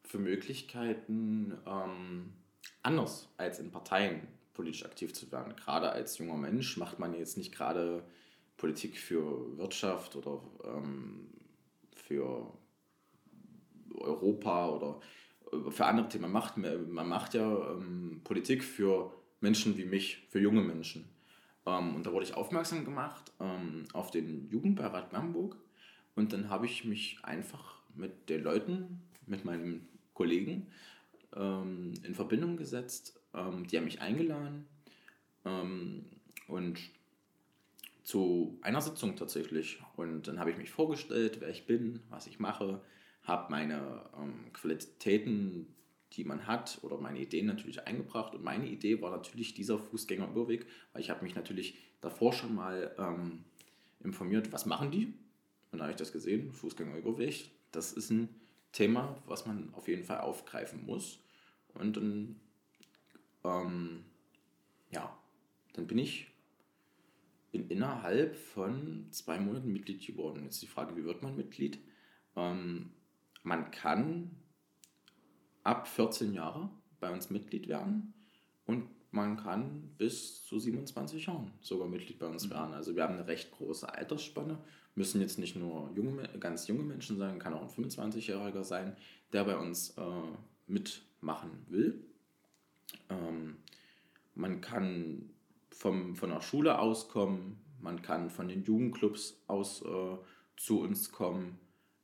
für Möglichkeiten, ähm, anders als in Parteien politisch aktiv zu werden. Gerade als junger Mensch macht man jetzt nicht gerade Politik für Wirtschaft oder ähm, für Europa oder äh, für andere Themen. Man macht, man macht ja ähm, Politik für Menschen wie mich, für junge Menschen. Ähm, und da wurde ich aufmerksam gemacht ähm, auf den Jugendbeirat Bamberg. Und dann habe ich mich einfach mit den Leuten, mit meinem Kollegen ähm, in Verbindung gesetzt. Ähm, die haben mich eingeladen ähm, und zu einer Sitzung tatsächlich. Und dann habe ich mich vorgestellt, wer ich bin, was ich mache, habe meine ähm, Qualitäten, die man hat, oder meine Ideen natürlich eingebracht. Und meine Idee war natürlich dieser Fußgängerüberweg, weil ich habe mich natürlich davor schon mal ähm, informiert, was machen die? Und da habe ich das gesehen, Fußgängerüberweg, das ist ein Thema, was man auf jeden Fall aufgreifen muss. Und dann, ähm, ja, dann bin ich in, innerhalb von zwei Monaten Mitglied geworden. Jetzt die Frage, wie wird man Mitglied? Ähm, man kann ab 14 Jahre bei uns Mitglied werden und man kann bis zu 27 Jahren sogar Mitglied bei uns mhm. werden. Also wir haben eine recht große Altersspanne müssen jetzt nicht nur junge, ganz junge Menschen sein, kann auch ein 25-Jähriger sein, der bei uns äh, mitmachen will. Ähm, man kann vom, von der Schule auskommen, man kann von den Jugendclubs aus äh, zu uns kommen.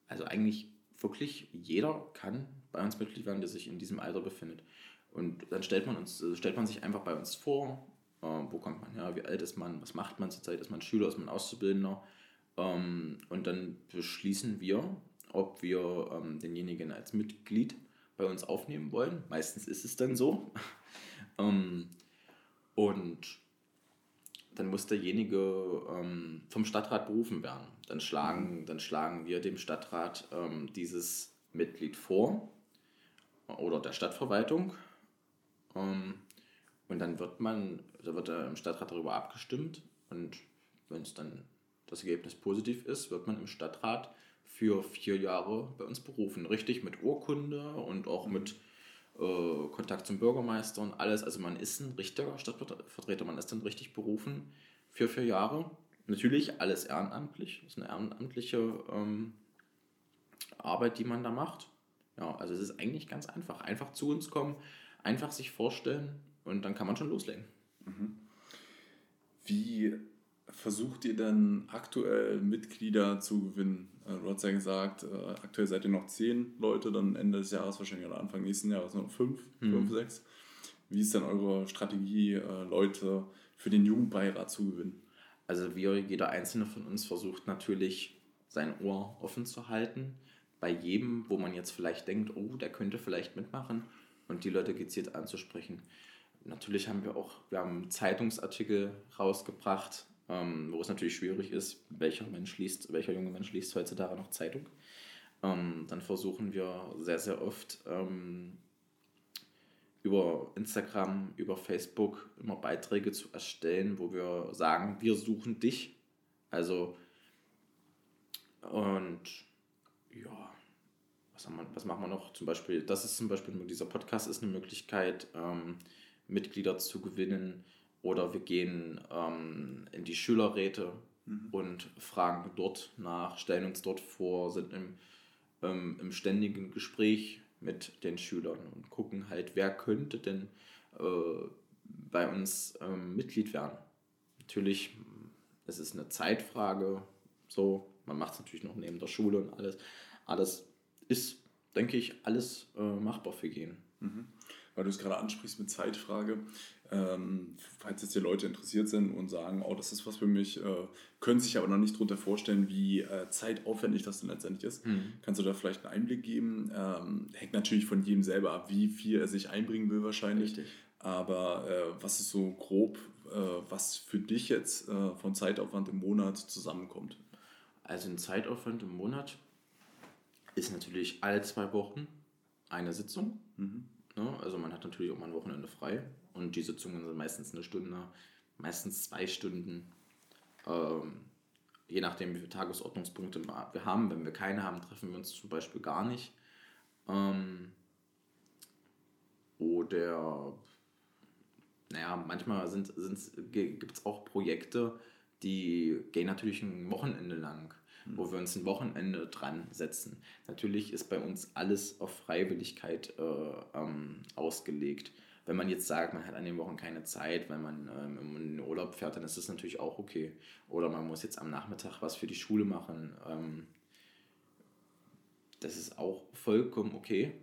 Also eigentlich wirklich jeder kann bei uns Mitglied werden, der sich in diesem Alter befindet. Und dann stellt man, uns, stellt man sich einfach bei uns vor, äh, wo kommt man her, wie alt ist man, was macht man zurzeit, ist man Schüler, ist man Auszubildender. Ähm, und dann beschließen wir, ob wir ähm, denjenigen als Mitglied bei uns aufnehmen wollen. Meistens ist es dann so. ähm, und dann muss derjenige ähm, vom Stadtrat berufen werden. Dann schlagen, dann schlagen wir dem Stadtrat ähm, dieses Mitglied vor oder der Stadtverwaltung. Ähm, und dann wird man, da wird im Stadtrat darüber abgestimmt und wenn es dann das Ergebnis positiv ist, wird man im Stadtrat für vier Jahre bei uns berufen. Richtig mit Urkunde und auch mit äh, Kontakt zum Bürgermeister und alles. Also man ist ein richtiger Stadtvertreter, man ist dann richtig berufen für vier Jahre. Natürlich alles ehrenamtlich, das ist eine ehrenamtliche ähm, Arbeit, die man da macht. Ja, also es ist eigentlich ganz einfach. Einfach zu uns kommen, einfach sich vorstellen und dann kann man schon loslegen. Mhm.
Wie versucht ihr denn aktuell Mitglieder zu gewinnen? Äh, du hast ja gesagt, äh, aktuell seid ihr noch zehn Leute, dann Ende des Jahres wahrscheinlich oder Anfang nächsten Jahres noch fünf, mhm. fünf, sechs. Wie ist denn eure Strategie, äh, Leute für den Jugendbeirat zu gewinnen?
Also wir, jeder einzelne von uns versucht natürlich sein Ohr offen zu halten. Bei jedem, wo man jetzt vielleicht denkt, oh, der könnte vielleicht mitmachen und die Leute gezielt anzusprechen. Natürlich haben wir auch, wir haben Zeitungsartikel rausgebracht, ähm, wo es natürlich schwierig ist, welcher Mensch liest, welcher junge Mensch liest heutzutage noch Zeitung. Ähm, dann versuchen wir sehr, sehr oft ähm, über Instagram, über Facebook immer Beiträge zu erstellen, wo wir sagen, wir suchen dich. Also, und ja, was, wir, was machen wir noch? Zum Beispiel, das ist zum Beispiel, dieser Podcast ist eine Möglichkeit, ähm, Mitglieder zu gewinnen, oder wir gehen ähm, in die Schülerräte mhm. und fragen dort nach, stellen uns dort vor, sind im, ähm, im ständigen Gespräch mit den Schülern und gucken halt, wer könnte denn äh, bei uns ähm, Mitglied werden. Natürlich, es ist eine Zeitfrage, so, man macht es natürlich noch neben der Schule und alles. Alles ist, denke ich, alles äh, machbar für gehen.
Mhm. Weil du es gerade ansprichst mit Zeitfrage. Ähm, falls jetzt die Leute interessiert sind und sagen, oh, das ist was für mich, äh, können sich aber noch nicht darunter vorstellen, wie äh, zeitaufwendig das denn letztendlich ist. Mhm. Kannst du da vielleicht einen Einblick geben? Ähm, hängt natürlich von jedem selber ab, wie viel er sich einbringen will wahrscheinlich. Richtig. Aber äh, was ist so grob, äh, was für dich jetzt äh, von Zeitaufwand im Monat zusammenkommt?
Also ein Zeitaufwand im Monat ist natürlich alle zwei Wochen eine Sitzung. Mhm. Ne? Also man hat natürlich auch mal ein Wochenende frei und die Sitzungen sind meistens eine Stunde, meistens zwei Stunden. Ähm, je nachdem, wie viele Tagesordnungspunkte wir haben. Wenn wir keine haben, treffen wir uns zum Beispiel gar nicht. Ähm, oder, naja, manchmal gibt es auch Projekte, die gehen natürlich ein Wochenende lang wo wir uns ein Wochenende dran setzen. Natürlich ist bei uns alles auf Freiwilligkeit äh, ähm, ausgelegt. Wenn man jetzt sagt, man hat an den Wochen keine Zeit, weil man ähm, in den Urlaub fährt, dann ist das natürlich auch okay. Oder man muss jetzt am Nachmittag was für die Schule machen. Ähm, das ist auch vollkommen okay.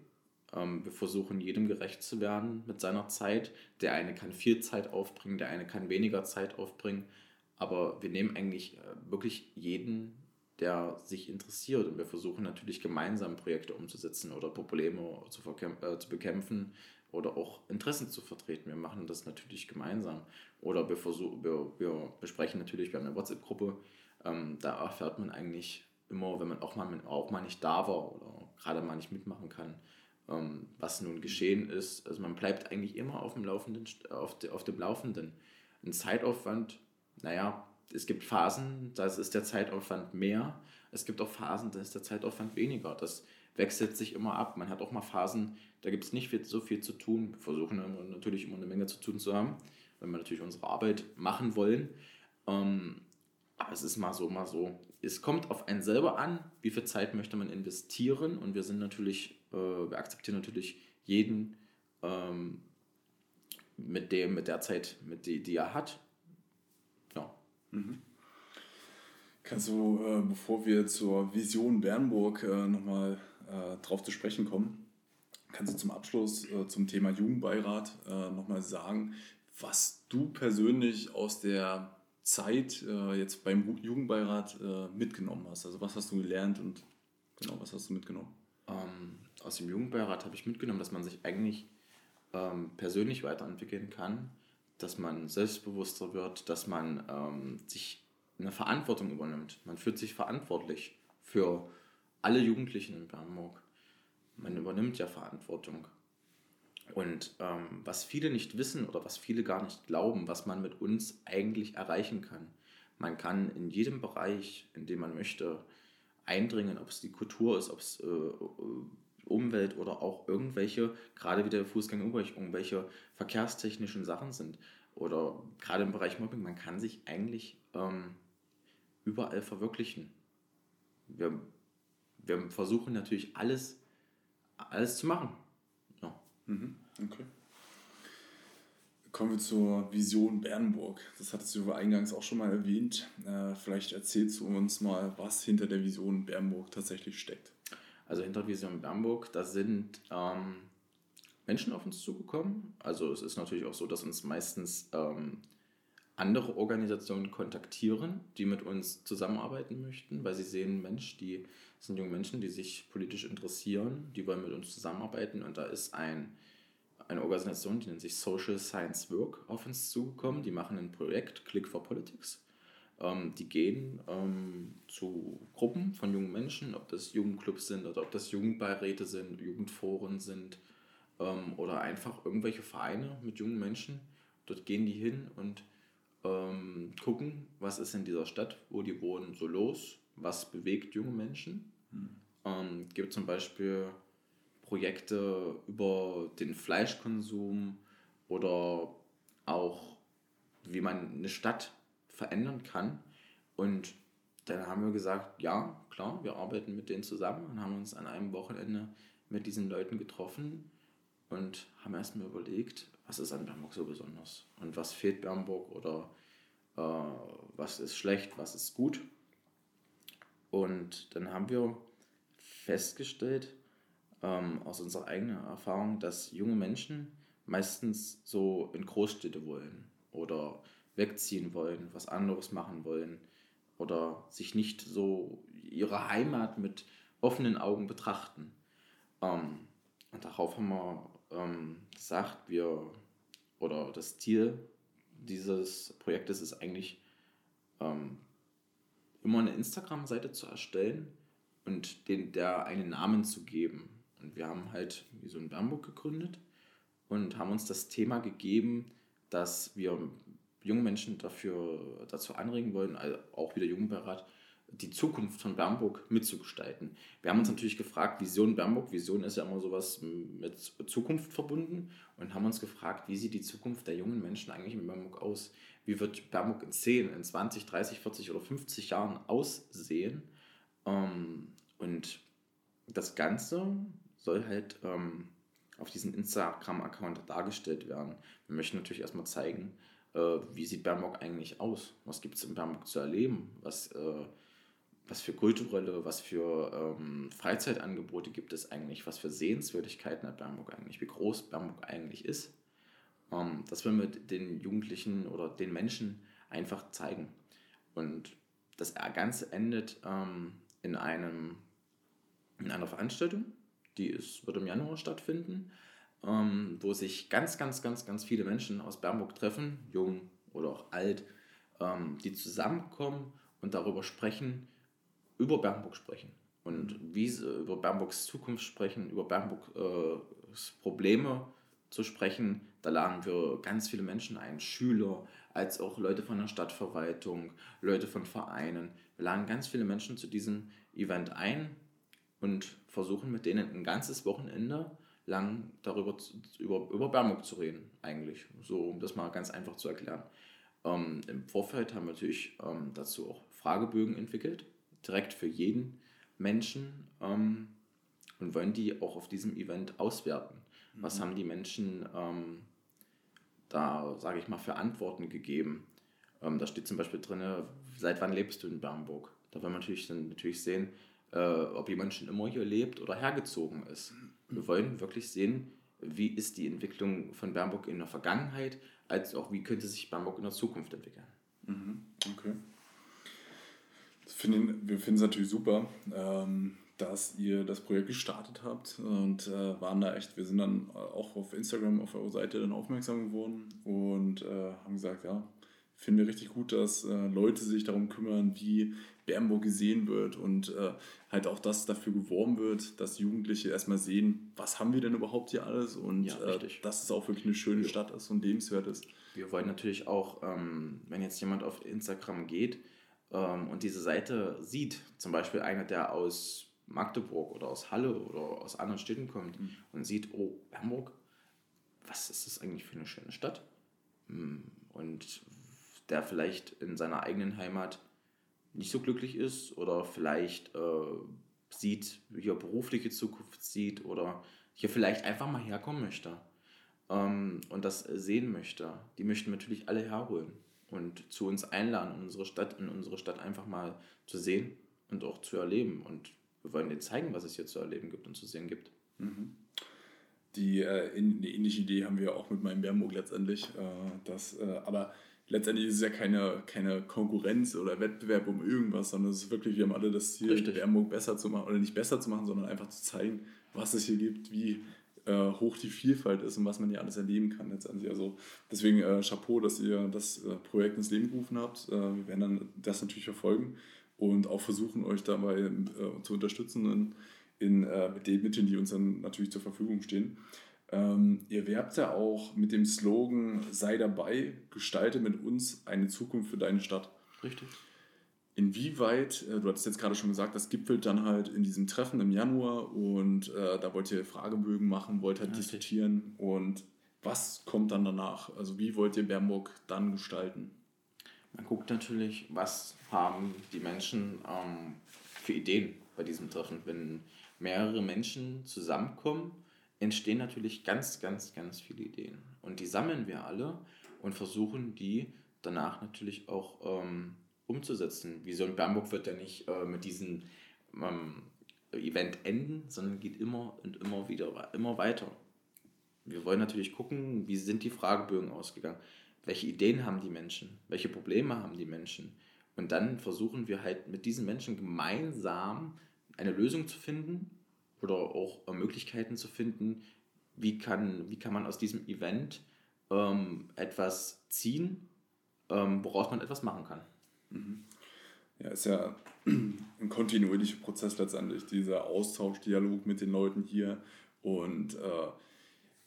Ähm, wir versuchen jedem gerecht zu werden mit seiner Zeit. Der eine kann viel Zeit aufbringen, der eine kann weniger Zeit aufbringen. Aber wir nehmen eigentlich äh, wirklich jeden der sich interessiert. Und wir versuchen natürlich gemeinsam Projekte umzusetzen oder Probleme zu, äh, zu bekämpfen oder auch Interessen zu vertreten. Wir machen das natürlich gemeinsam. Oder wir, versuch, wir, wir besprechen natürlich, wir haben eine WhatsApp-Gruppe, ähm, da erfährt man eigentlich immer, wenn man auch mal, auch mal nicht da war oder gerade mal nicht mitmachen kann, ähm, was nun geschehen ist. Also man bleibt eigentlich immer auf dem Laufenden, auf, de, auf dem Laufenden. Ein Zeitaufwand, naja, es gibt Phasen, da ist der Zeitaufwand mehr. Es gibt auch Phasen, da ist der Zeitaufwand weniger. Das wechselt sich immer ab. Man hat auch mal Phasen, da gibt es nicht viel, so viel zu tun. Wir versuchen natürlich immer eine Menge zu tun zu haben, wenn wir natürlich unsere Arbeit machen wollen. Ähm, aber es ist mal so, mal so. Es kommt auf einen selber an, wie viel Zeit möchte man investieren. Und wir sind natürlich, äh, wir akzeptieren natürlich jeden ähm, mit, dem, mit der Zeit, mit die, die er hat.
Mhm. Kannst du, äh, bevor wir zur Vision Bernburg äh, nochmal äh, drauf zu sprechen kommen, kannst du zum Abschluss äh, zum Thema Jugendbeirat äh, nochmal sagen, was du persönlich aus der Zeit äh, jetzt beim Jugendbeirat äh, mitgenommen hast. Also was hast du gelernt und genau, was hast du mitgenommen?
Ähm, aus dem Jugendbeirat habe ich mitgenommen, dass man sich eigentlich ähm, persönlich weiterentwickeln kann, dass man selbstbewusster wird, dass man ähm, sich eine Verantwortung übernimmt. Man fühlt sich verantwortlich für alle Jugendlichen in Bernburg. Man übernimmt ja Verantwortung. Und ähm, was viele nicht wissen oder was viele gar nicht glauben, was man mit uns eigentlich erreichen kann. Man kann in jedem Bereich, in dem man möchte, eindringen, ob es die Kultur ist, ob es äh, Umwelt oder auch irgendwelche, gerade wie der Fußgänger irgendwelche verkehrstechnischen Sachen sind. Oder gerade im Bereich Mobbing, man kann sich eigentlich ähm, überall verwirklichen. Wir, wir versuchen natürlich alles, alles zu machen. Ja.
Mhm. Okay. Kommen wir zur Vision Bernburg. Das hattest du eingangs auch schon mal erwähnt. Äh, vielleicht erzählst du uns mal, was hinter der Vision Bernburg tatsächlich steckt.
Also hinter Vision Bernburg, da sind ähm, Menschen auf uns zugekommen. Also es ist natürlich auch so, dass uns meistens ähm, andere Organisationen kontaktieren, die mit uns zusammenarbeiten möchten, weil sie sehen, Mensch, die sind junge Menschen, die sich politisch interessieren, die wollen mit uns zusammenarbeiten und da ist ein, eine Organisation, die nennt sich Social Science Work, auf uns zugekommen. Die machen ein Projekt, Click for Politics. Ähm, die gehen ähm, zu Gruppen von jungen Menschen, ob das Jugendclubs sind oder ob das Jugendbeiräte sind, Jugendforen sind ähm, oder einfach irgendwelche Vereine mit jungen Menschen. Dort gehen die hin und ähm, gucken, was ist in dieser Stadt, wo die wohnen, so los, was bewegt junge Menschen. Mhm. Ähm, gibt zum Beispiel Projekte über den Fleischkonsum oder auch, wie man eine Stadt verändern kann. Und dann haben wir gesagt, ja, klar, wir arbeiten mit denen zusammen und haben uns an einem Wochenende mit diesen Leuten getroffen und haben erstmal überlegt, was ist an Bernburg so besonders und was fehlt Bernburg oder äh, was ist schlecht, was ist gut. Und dann haben wir festgestellt, ähm, aus unserer eigenen Erfahrung, dass junge Menschen meistens so in Großstädte wollen oder wegziehen wollen, was anderes machen wollen oder sich nicht so ihre Heimat mit offenen Augen betrachten. Ähm, und darauf haben wir ähm, gesagt, wir oder das Ziel dieses Projektes ist eigentlich ähm, immer eine Instagram-Seite zu erstellen und den der einen Namen zu geben. Und wir haben halt wie so ein Bernburg gegründet und haben uns das Thema gegeben, dass wir junge Menschen dafür, dazu anregen wollen, also auch wieder Jugendbeirat, die Zukunft von Bernburg mitzugestalten. Wir haben uns natürlich gefragt, Vision Bernburg, Vision ist ja immer sowas mit Zukunft verbunden und haben uns gefragt, wie sieht die Zukunft der jungen Menschen eigentlich in Bernburg aus? Wie wird Bernburg in 10, in 20, 30, 40 oder 50 Jahren aussehen? Ähm, und das Ganze soll halt ähm, auf diesem Instagram-Account dargestellt werden. Wir möchten natürlich erstmal zeigen, äh, wie sieht Bernburg eigentlich aus? Was gibt es in Bernburg zu erleben? Was, äh, was für kulturelle, was für ähm, Freizeitangebote gibt es eigentlich? Was für Sehenswürdigkeiten hat Bernburg eigentlich? Wie groß Bernburg eigentlich ist? Ähm, das will wir den Jugendlichen oder den Menschen einfach zeigen. Und das Ganze endet ähm, in, einem, in einer Veranstaltung, die ist, wird im Januar stattfinden ähm, wo sich ganz, ganz, ganz, ganz viele Menschen aus Bernburg treffen, jung oder auch alt, ähm, die zusammenkommen und darüber sprechen, über Bernburg sprechen und wie sie über Bernburgs Zukunft sprechen, über Bernburgs äh, Probleme zu sprechen. Da laden wir ganz viele Menschen ein, Schüler, als auch Leute von der Stadtverwaltung, Leute von Vereinen. Wir laden ganz viele Menschen zu diesem Event ein und versuchen mit denen ein ganzes Wochenende lang darüber über, über Bernburg zu reden, eigentlich. So, um das mal ganz einfach zu erklären. Ähm, Im Vorfeld haben wir natürlich ähm, dazu auch Fragebögen entwickelt, direkt für jeden Menschen ähm, und wollen die auch auf diesem Event auswerten. Mhm. Was haben die Menschen ähm, da, sage ich mal, für Antworten gegeben? Ähm, da steht zum Beispiel drin, seit wann lebst du in Bernburg? Da wollen wir natürlich, dann natürlich sehen, äh, ob jemand schon immer hier lebt oder hergezogen ist. Wir wollen wirklich sehen, wie ist die Entwicklung von Bernburg in der Vergangenheit, als auch wie könnte sich Bernburg in der Zukunft entwickeln.
Mhm. Okay. Finden, wir finden es natürlich super, ähm, dass ihr das Projekt gestartet habt und äh, waren da echt, wir sind dann auch auf Instagram auf eurer Seite dann aufmerksam geworden und äh, haben gesagt, ja, finden wir richtig gut, dass äh, Leute sich darum kümmern, wie Bernburg gesehen wird und äh, halt auch, dass dafür geworben wird, dass Jugendliche erstmal sehen, was haben wir denn überhaupt hier alles und ja, äh, dass es auch wirklich eine schöne. Stadt ist und lebenswert ist.
Wir wollen natürlich auch, ähm, wenn jetzt jemand auf Instagram geht ähm, und diese Seite sieht, zum Beispiel einer, der aus Magdeburg oder aus Halle oder aus anderen Städten kommt mhm. und sieht, oh, Bernburg, was ist das eigentlich für eine schöne Stadt? Hm, und der vielleicht in seiner eigenen Heimat nicht so glücklich ist oder vielleicht äh, sieht, hier berufliche Zukunft sieht oder hier vielleicht einfach mal herkommen möchte ähm, und das sehen möchte, die möchten natürlich alle herholen und zu uns einladen, in unsere Stadt, in unsere Stadt einfach mal zu sehen und auch zu erleben. Und wir wollen denen zeigen, was es hier zu erleben gibt und zu sehen gibt.
Mhm. Die, äh, in, ähnliche Idee haben wir auch mit meinem Bernburg letztendlich. Äh, das, äh, aber letztendlich ist es ja keine, keine Konkurrenz oder Wettbewerb um irgendwas, sondern es ist wirklich, wir haben alle das Ziel, Richtig. Bernburg besser zu machen oder nicht besser zu machen, sondern einfach zu zeigen, was es hier gibt, wie äh, hoch die Vielfalt ist und was man hier alles erleben kann letztendlich. Also deswegen äh, Chapeau, dass ihr das äh, Projekt ins Leben gerufen habt. Äh, wir werden dann das natürlich verfolgen und auch versuchen, euch dabei äh, zu unterstützen in, in äh, mit den Mitteln, die uns dann natürlich zur Verfügung stehen. Ähm, ihr werbt ja auch mit dem Slogan Sei dabei, gestalte mit uns eine Zukunft für deine Stadt.
Richtig.
Inwieweit, äh, du hattest jetzt gerade schon gesagt, das gipfelt dann halt in diesem Treffen im Januar und äh, da wollt ihr Fragebögen machen, wollt halt ja, diskutieren und was kommt dann danach? Also wie wollt ihr Bernburg dann gestalten?
Man guckt natürlich, was haben die Menschen ähm, für Ideen bei diesem Treffen. Wenn mehrere Menschen zusammenkommen, entstehen natürlich ganz, ganz, ganz viele Ideen. Und die sammeln wir alle und versuchen die danach natürlich auch ähm, umzusetzen. Vision Bernburg wird ja nicht äh, mit diesem ähm, Event enden, sondern geht immer und immer wieder, immer weiter. Wir wollen natürlich gucken, wie sind die Fragebögen ausgegangen, welche Ideen haben die Menschen, welche Probleme haben die Menschen. Und dann versuchen wir halt mit diesen Menschen gemeinsam eine Lösung zu finden oder auch äh, Möglichkeiten zu finden, wie kann, wie kann man aus diesem Event ähm, etwas ziehen, ähm, woraus man etwas machen kann.
Mhm. Ja, ist ja ein kontinuierlicher Prozess letztendlich, dieser Austausch, Dialog mit den Leuten hier und äh,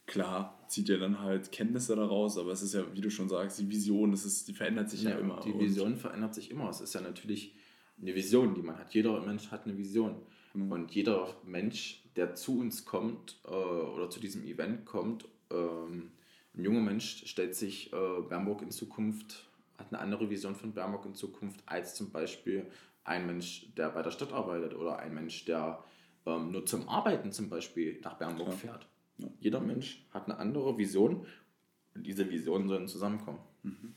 klar zieht ihr dann halt Kenntnisse daraus, aber es ist ja, wie du schon sagst, die Vision, das ist, die verändert sich ja, ja immer.
Die Vision verändert sich immer. Es ist ja natürlich eine Vision, die man hat. Jeder Mensch hat eine Vision. Mhm. Und jeder Mensch, der zu uns kommt äh, oder zu diesem Event kommt, ähm, ein junger Mensch stellt sich äh, Bernburg in Zukunft, hat eine andere Vision von Bernburg in Zukunft als zum Beispiel ein Mensch, der bei der Stadt arbeitet oder ein Mensch, der ähm, nur zum Arbeiten zum Beispiel nach Bernburg ja. fährt. Ja. Jeder Mensch hat eine andere Vision und diese Visionen sollen zusammenkommen.
Mhm.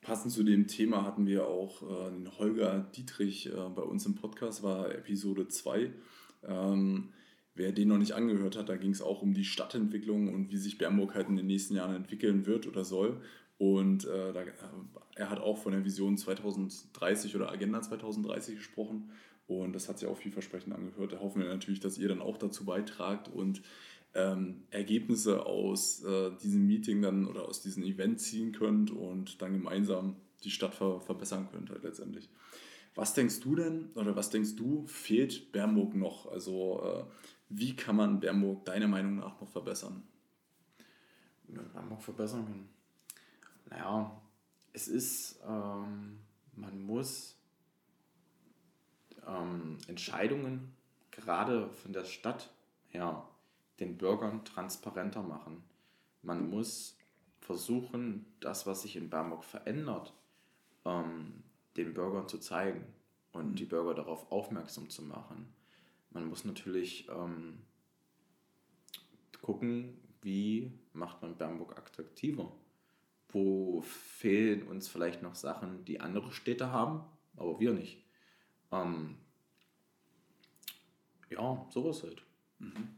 Passend zu dem Thema hatten wir auch äh, den Holger Dietrich äh, bei uns im Podcast, war Episode 2. Ähm, wer den noch nicht angehört hat, da ging es auch um die Stadtentwicklung und wie sich Bernburg halt in den nächsten Jahren entwickeln wird oder soll. Und äh, da, er hat auch von der Vision 2030 oder Agenda 2030 gesprochen. Und das hat sich auch vielversprechend angehört. Da hoffen wir natürlich, dass ihr dann auch dazu beitragt und ähm, Ergebnisse aus äh, diesem Meeting dann oder aus diesem Event ziehen könnt und dann gemeinsam die Stadt ver verbessern könnt halt letztendlich. Was denkst du denn oder was denkst du fehlt Bernburg noch? Also äh, wie kann man Bernburg deiner Meinung nach noch verbessern?
Bernburg verbessern kann? Naja, es ist, ähm, man muss ähm, Entscheidungen gerade von der Stadt her den Bürgern transparenter machen. Man muss versuchen, das, was sich in Bernburg verändert, ähm, den Bürgern zu zeigen und mhm. die Bürger darauf aufmerksam zu machen. Man muss natürlich ähm, gucken, wie macht man Bernburg attraktiver. Wo fehlen uns vielleicht noch Sachen, die andere Städte haben, aber wir nicht. Ähm, ja, sowas halt.
Mhm.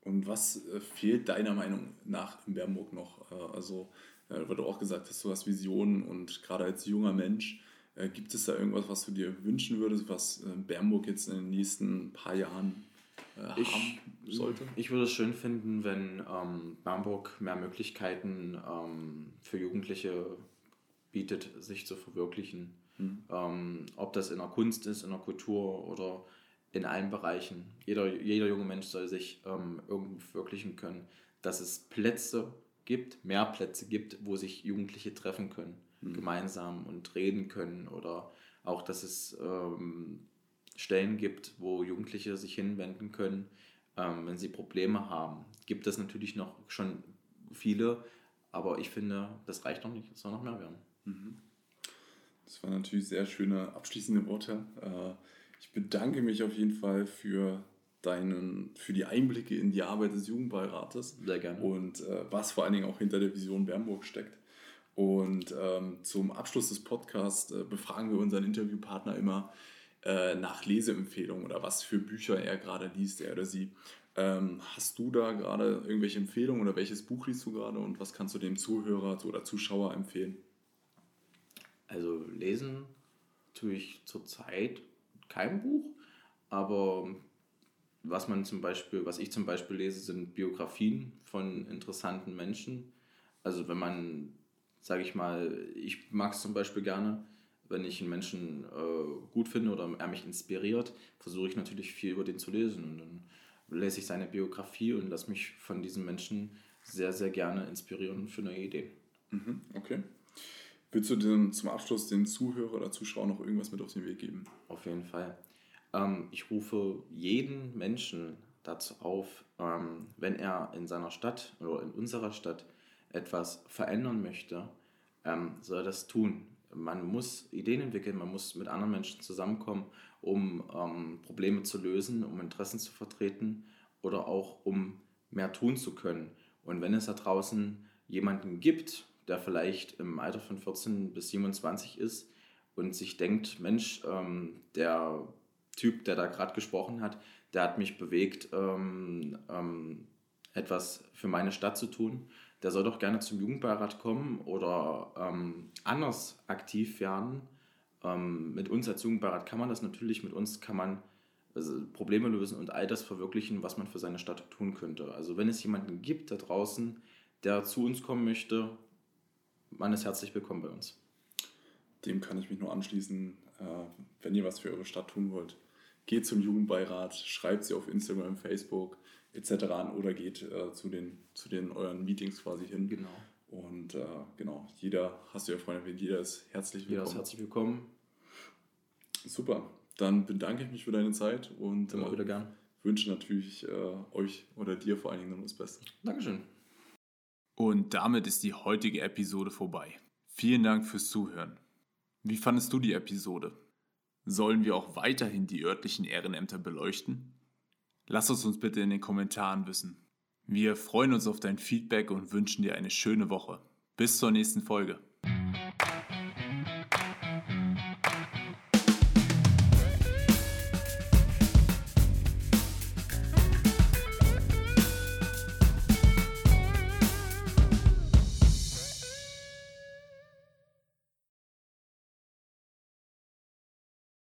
Und was äh, fehlt deiner Meinung nach in Bernburg noch? Äh, also, äh, weil du auch gesagt hast, du hast Visionen und gerade als junger Mensch, gibt es da irgendwas, was du dir wünschen würdest, was Bernburg jetzt in den nächsten paar Jahren haben
ich, sollte? Ich würde es schön finden, wenn ähm, Bernburg mehr Möglichkeiten ähm, für Jugendliche bietet, sich zu verwirklichen. Mhm. Ähm, ob das in der Kunst ist, in der Kultur oder in allen Bereichen. Jeder, jeder junge Mensch soll sich ähm, irgendwo verwirklichen können, dass es Plätze gibt, mehr Plätze gibt, wo sich Jugendliche treffen können, mhm. gemeinsam und reden können oder auch, dass es ähm, Stellen gibt, wo Jugendliche sich hinwenden können, ähm, wenn sie Probleme haben. Gibt es natürlich noch schon viele, aber ich finde, das reicht noch nicht, es soll noch mehr werden. Mhm.
Das waren natürlich sehr schöne abschließende Worte. Äh, ich bedanke mich auf jeden Fall für deinen, für die Einblicke in die Arbeit des Jugendbeirates.
Sehr gerne.
Und äh, was vor allen Dingen auch hinter der Vision Bernburg steckt. Und ähm, zum Abschluss des Podcasts äh, befragen wir unseren Interviewpartner immer äh, nach Leseempfehlungen oder was für Bücher er gerade liest, er oder sie. Ähm, hast du da gerade irgendwelche Empfehlungen oder welches Buch liest du gerade und was kannst du dem Zuhörer oder Zuschauer empfehlen?
Also lesen tue ich zurzeit kein Buch, aber was man zum Beispiel, was ich zum Beispiel lese, sind Biografien von interessanten Menschen. Also wenn man, sage ich mal, ich mag es zum Beispiel gerne, wenn ich einen Menschen äh, gut finde oder er mich inspiriert, versuche ich natürlich viel über den zu lesen. Und dann lese ich seine Biografie und lasse mich von diesen Menschen sehr, sehr gerne inspirieren für neue Ideen.
Mhm, okay. Willst du denn zum Abschluss den Zuhörer oder Zuschauern noch irgendwas mit auf den Weg geben?
Auf jeden Fall. Ähm, ich rufe jeden Menschen dazu auf, ähm, wenn er in seiner Stadt oder in unserer Stadt etwas verändern möchte, ähm, soll er das tun. Man muss Ideen entwickeln, man muss mit anderen Menschen zusammenkommen, um ähm, Probleme zu lösen, um Interessen zu vertreten oder auch um mehr tun zu können. Und wenn es da draußen jemanden gibt, der vielleicht im Alter von 14 bis 27 ist und sich denkt, Mensch, ähm, der Typ, der da gerade gesprochen hat, der hat mich bewegt, ähm, ähm, etwas für meine Stadt zu tun. Der soll doch gerne zum Jugendbeirat kommen oder ähm, anders aktiv werden. Ähm, mit uns als Jugendbeirat kann man das natürlich, mit uns kann man also Probleme lösen und all das verwirklichen, was man für seine Stadt tun könnte. Also wenn es jemanden gibt da draußen, der zu uns kommen möchte, man ist herzlich willkommen bei uns.
Dem kann ich mich nur anschließen. Äh, wenn ihr was für eure Stadt tun wollt, geht zum Jugendbeirat, schreibt sie auf Instagram, Facebook etc. an oder geht äh, zu, den, zu den euren Meetings quasi hin.
Genau.
Und äh, genau, jeder, hast du ja vorhin erwähnt, jeder ist herzlich willkommen.
Jeder ist herzlich willkommen.
Super. Dann bedanke ich mich für deine Zeit und
Immer wieder gern.
wünsche natürlich äh, euch oder dir vor allen Dingen nur das Beste.
Dankeschön.
Und damit ist die heutige Episode vorbei. Vielen Dank fürs Zuhören. Wie fandest du die Episode? Sollen wir auch weiterhin die örtlichen Ehrenämter beleuchten? Lass es uns bitte in den Kommentaren wissen. Wir freuen uns auf dein Feedback und wünschen dir eine schöne Woche. Bis zur nächsten Folge.